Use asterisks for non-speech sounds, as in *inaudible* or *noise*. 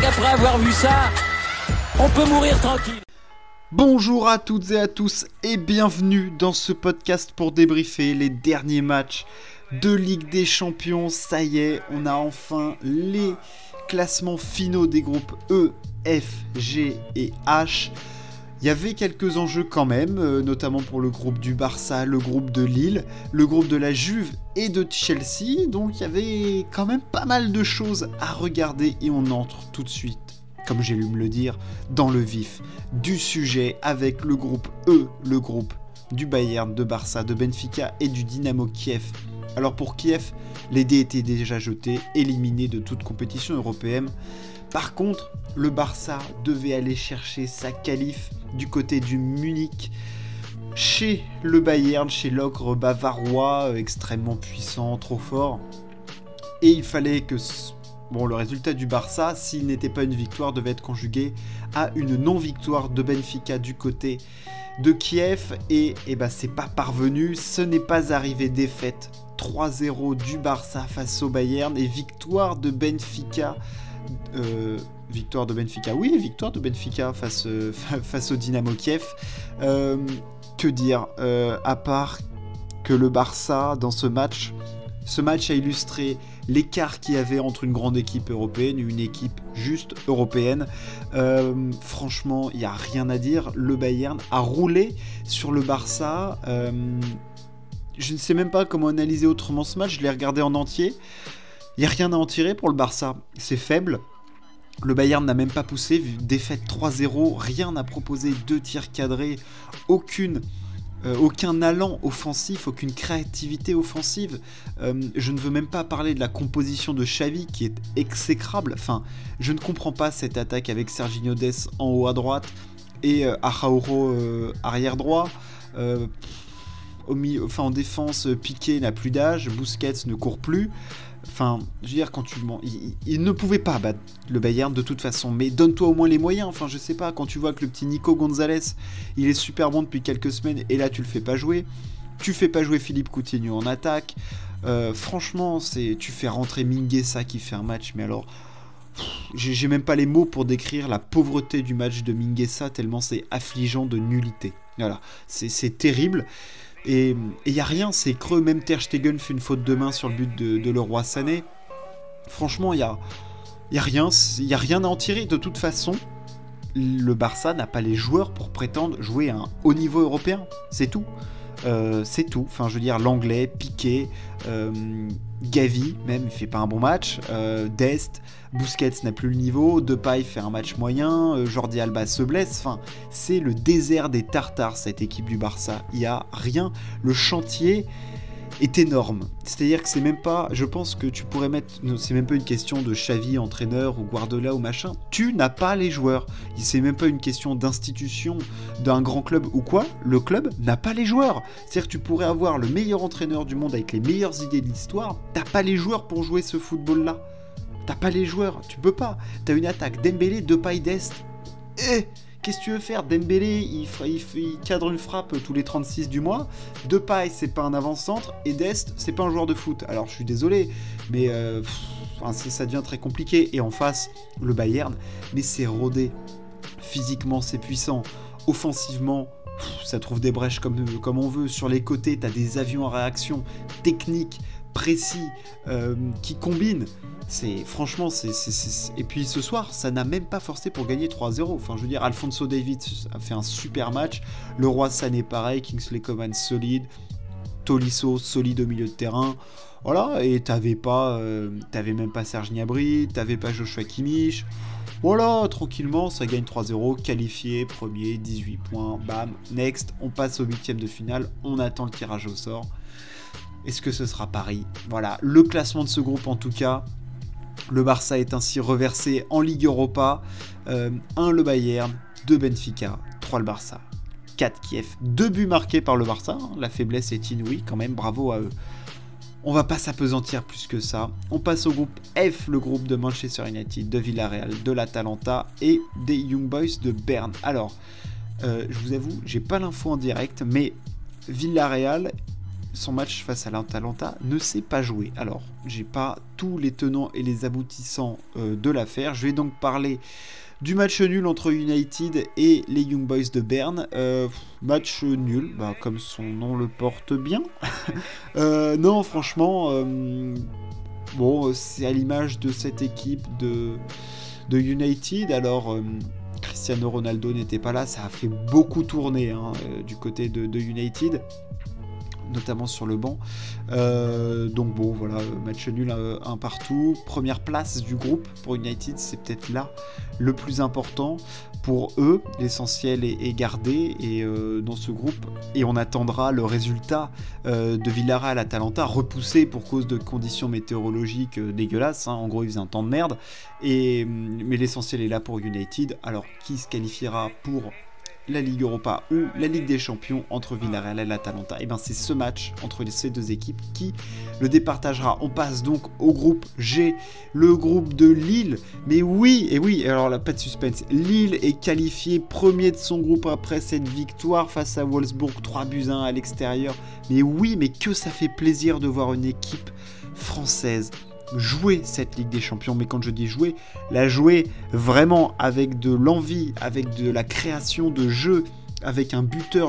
qu'après avoir vu ça, on peut mourir tranquille. Bonjour à toutes et à tous et bienvenue dans ce podcast pour débriefer les derniers matchs de Ligue des Champions. Ça y est, on a enfin les classements finaux des groupes E, F, G et H. Il y avait quelques enjeux quand même, euh, notamment pour le groupe du Barça, le groupe de Lille, le groupe de la Juve et de Chelsea. Donc il y avait quand même pas mal de choses à regarder et on entre tout de suite, comme j'ai lu me le dire, dans le vif du sujet avec le groupe E, le groupe du Bayern, de Barça, de Benfica et du Dynamo Kiev. Alors pour Kiev, les dés étaient déjà jetés, éliminés de toute compétition européenne. Par contre, le Barça devait aller chercher sa qualif du côté du Munich chez le Bayern, chez l'ogre bavarois, euh, extrêmement puissant, trop fort. Et il fallait que bon, le résultat du Barça, s'il n'était pas une victoire, devait être conjugué à une non-victoire de Benfica du côté de Kiev. Et, et bah, c'est pas parvenu, ce n'est pas arrivé défaite 3-0 du Barça face au Bayern et victoire de Benfica euh, victoire de Benfica, oui, victoire de Benfica face, euh, *laughs* face au Dynamo Kiev. Euh, que dire À part que le Barça, dans ce match, ce match a illustré l'écart qu'il y avait entre une grande équipe européenne et une équipe juste européenne. franchement, il n'y a rien à dire. Le Bayern a roulé sur le Barça. je ne sais même pas comment analyser autrement ce match. Je l'ai regardé en entier. Il n'y a rien à en tirer pour le Barça. C'est faible. Le Bayern n'a même pas poussé, défaite 3-0, rien n'a proposé, deux tirs cadrés, aucune, euh, aucun allant offensif, aucune créativité offensive. Euh, je ne veux même pas parler de la composition de Xavi qui est exécrable. Enfin, je ne comprends pas cette attaque avec Serginho Dest en haut à droite et euh, euh arrière droit. en défense, Piqué n'a plus d'âge, Busquets ne court plus. Enfin, je veux dire, quand tu il, il, ne pouvait pas battre le Bayern de toute façon, mais donne-toi au moins les moyens. Enfin, je sais pas, quand tu vois que le petit Nico Gonzalez, il est super bon depuis quelques semaines et là tu le fais pas jouer, tu fais pas jouer Philippe Coutinho en attaque. Euh, franchement, c'est tu fais rentrer Minguesa qui fait un match, mais alors j'ai même pas les mots pour décrire la pauvreté du match de Minguesa tellement c'est affligeant de nullité. Voilà, c'est terrible. Et il n'y a rien, c'est creux. Même Ter Stegen fait une faute de main sur le but de, le roi Sané. Franchement, il n'y a, y a a rien à en tirer. De toute façon, le Barça n'a pas les joueurs pour prétendre jouer à un haut niveau européen. C'est tout. Euh, c'est tout. Enfin, je veux dire, l'anglais, Piqué, euh, Gavi, même, il fait pas un bon match. Euh, Dest, Busquets n'a plus le niveau. Depay fait un match moyen. Jordi Alba se blesse. Enfin, c'est le désert des Tartares, cette équipe du Barça. Il y a rien. Le chantier est énorme. C'est-à-dire que c'est même pas, je pense que tu pourrais mettre, c'est même pas une question de Xavi entraîneur ou Guardiola ou machin. Tu n'as pas les joueurs. C'est même pas une question d'institution d'un grand club ou quoi. Le club n'a pas les joueurs. C'est-à-dire que tu pourrais avoir le meilleur entraîneur du monde avec les meilleures idées de l'histoire. T'as pas les joueurs pour jouer ce football-là. T'as pas les joueurs. Tu peux pas. T'as une attaque Dembélé, Depay, Dest. Eh Qu'est-ce que tu veux faire Dembélé, il, cadre une frappe tous les 36 du mois. Depay, c'est pas un avant-centre. Et Dest, c'est pas un joueur de foot. Alors, je suis désolé, mais euh, ça devient très compliqué. Et en face, le Bayern, mais c'est rodé. Physiquement, c'est puissant. Offensivement, ça trouve des brèches comme, comme on veut. Sur les côtés, t'as des avions à réaction techniques, précis, euh, qui combinent. C'est franchement, c'est et puis ce soir, ça n'a même pas forcé pour gagner 3-0. Enfin, je veux dire, Alfonso David a fait un super match. Le Roi Sané pareil, Kingsley Coman solide, Tolisso solide au milieu de terrain. Voilà, et t'avais pas, euh, t'avais même pas Serge Gnabry, t'avais pas Joshua Kimmich. Voilà, tranquillement, ça gagne 3-0, qualifié, premier, 18 points, bam, next, on passe au huitième de finale, on attend le tirage au sort. Est-ce que ce sera Paris? Voilà, le classement de ce groupe en tout cas, le Barça est ainsi reversé en Ligue Europa. 1 euh, le Bayern, 2 Benfica, 3 le Barça, 4 Kiev. 2 buts marqués par le Barça. Hein. La faiblesse est inouïe quand même, bravo à eux. On va pas s'apesantir plus que ça. On passe au groupe F, le groupe de Manchester United, de Villarreal, de l'Atalanta et des Young Boys de Berne. Alors, euh, je vous avoue, j'ai pas l'info en direct, mais Villarreal son match face à l'Atalanta ne s'est pas joué. Alors, j'ai pas tous les tenants et les aboutissants euh, de l'affaire. Je vais donc parler du match nul entre United et les Young Boys de Berne. Euh, match nul, bah, comme son nom le porte bien. *laughs* Euh, non, franchement, bon, c'est à l'image de cette équipe de, United. Alors. Cristiano Ronaldo n'était pas là, ça a fait beaucoup tourner hein, du côté de United notamment sur le banc. Euh, donc bon, voilà, match nul euh, un, partout. Première place du groupe pour United, c'est peut-être là le plus important pour eux. L'essentiel est, gardé et euh, dans ce groupe. Et on attendra le résultat de Villarreal à Talenta, repoussé pour cause de conditions météorologiques dégueulasses. Hein. En gros, il faisait un temps de merde. Et, mais l'essentiel est là pour United. Alors, qui se qualifiera pour la Ligue Europa ou la Ligue des Champions entre Villarreal et l'Atalanta. Et bien c'est ce match entre ces deux équipes qui le départagera. On passe donc au groupe G, le groupe de Lille. Mais oui, et oui, alors là pas de suspense. Lille est qualifié premier de son groupe après cette victoire face à Wolfsburg 3 buts 1 à l'extérieur. Mais oui, mais que ça fait plaisir de voir une équipe française jouer cette Ligue des Champions. Mais quand je dis jouer, la jouer vraiment avec de l'envie, avec de la création de jeu, avec un buteur